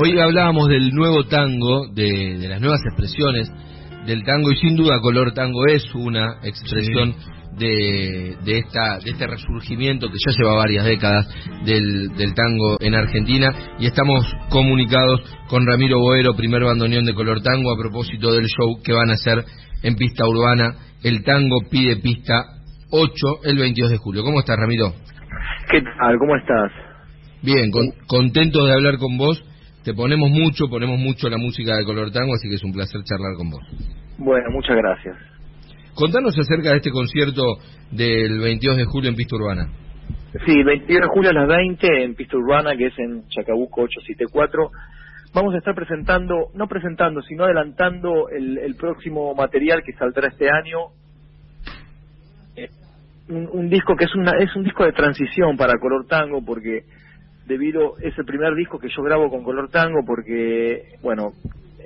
Hoy hablábamos del nuevo tango, de, las nuevas expresiones del tango y sin duda color tango es una expresión de, de, esta, de este resurgimiento que ya lleva varias décadas del, del tango en Argentina y estamos comunicados con Ramiro Boero, primer bandoneón de color tango, a propósito del show que van a hacer en pista urbana. El tango pide pista 8 el 22 de julio. ¿Cómo estás, Ramiro? ¿Qué tal? ¿Cómo estás? Bien, contento de hablar con vos. Te ponemos mucho, ponemos mucho la música de color tango, así que es un placer charlar con vos. Bueno, muchas gracias. Contanos acerca de este concierto del 22 de julio en Pista Urbana. Sí, el 22 de julio a las 20 en Pista Urbana, que es en Chacabuco 874. Vamos a estar presentando, no presentando, sino adelantando el, el próximo material que saldrá este año. Eh, un, un, disco que es, una, es un disco de transición para Color Tango, porque debido es el primer disco que yo grabo con Color Tango porque bueno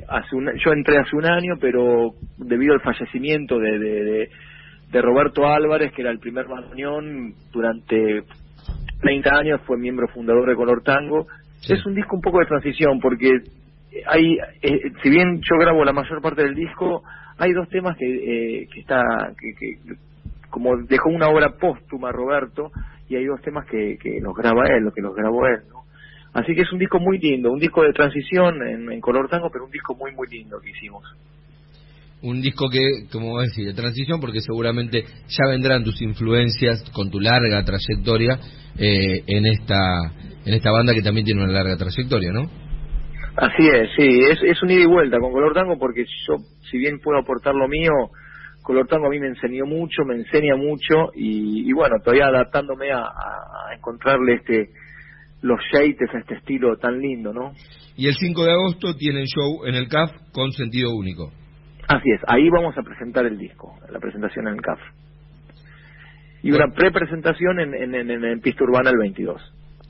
hace un, yo entré hace un año pero debido al fallecimiento de, de, de, Roberto Álvarez que era el primer bandoneón durante 30 años fue miembro fundador de Color Tango. Es un disco un poco de transición porque hay eh, si bien yo grabo la mayor parte del disco hay dos temas que eh, que está que, que como dejó una obra póstuma Roberto y hay dos temas que, que los graba él, lo que los grabó él, ¿no? Así que es un disco muy lindo, un disco de transición en, color tango, pero un disco muy, muy lindo que hicimos. Un disco que, como decís, de transición, porque seguramente ya vendrán tus influencias con tu larga trayectoria eh, en esta en esta banda que también tiene una larga trayectoria, ¿no? Así es, sí, es, es un ida y vuelta con Color Tango porque yo, si bien puedo aportar lo mío, Color Tango a mí me enseñó mucho, me enseña mucho y, bueno, todavía adaptándome a, encontrarle este los shades a este estilo tan lindo, ¿no? Y el 5 de agosto tienen show en el CAF con sentido único. Así es, ahí vamos a presentar el disco, la presentación en el CAF. Y una pre-presentación en, en, en, en Pista Urbana el 22.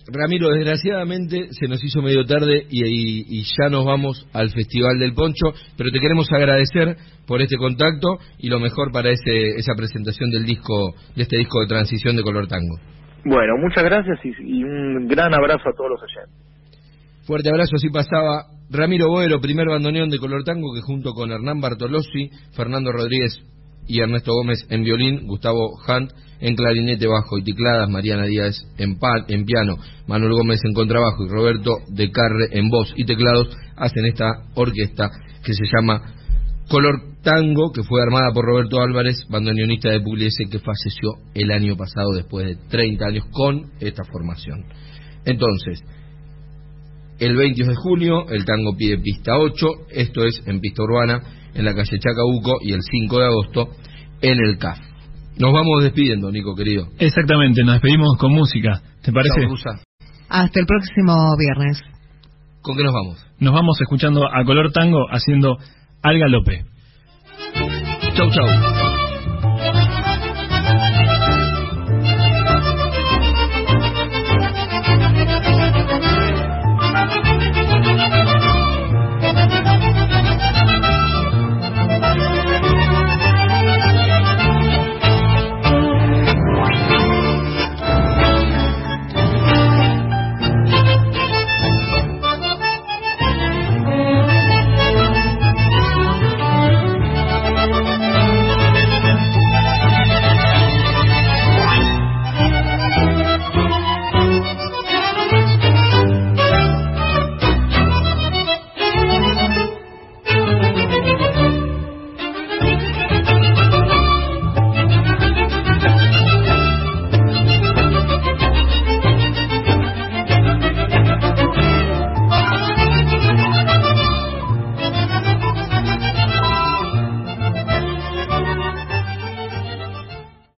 Ramiro, desgraciadamente se nos hizo medio tarde y, ya nos vamos al Festival del Poncho, pero te queremos agradecer por este contacto y lo mejor para ese, esa presentación del disco, de este disco de transición de color tango. Bueno, muchas gracias y, un gran abrazo a todos los oyentes. Fuerte abrazo, así pasaba Ramiro Boero, primer bandoneón de color tango, que junto con Hernán Bartolozzi, Fernando Rodríguez y Ernesto Gómez en violín, Gustavo Hunt en clarinete bajo y tecladas, Mariana Díaz en, en piano, Manuel Gómez en contrabajo y Roberto de Carre en voz y teclados, hacen esta orquesta que se llama Color Tango, que fue armada por Roberto Álvarez, bandoneonista de Pugliese, que falleció el año pasado después de 30 años con esta formación. Entonces, el 22 de junio, el tango pide pista 8, esto es en pista urbana, en la calle Chacabuco, y el 5 de agosto en el CAF. Nos vamos despidiendo, Nico, querido. Exactamente, nos despedimos con música. ¿Te parece? Hasta el próximo viernes. ¿Con qué nos vamos? Nos vamos escuchando a color tango haciendo Al Galope. Chau, chau.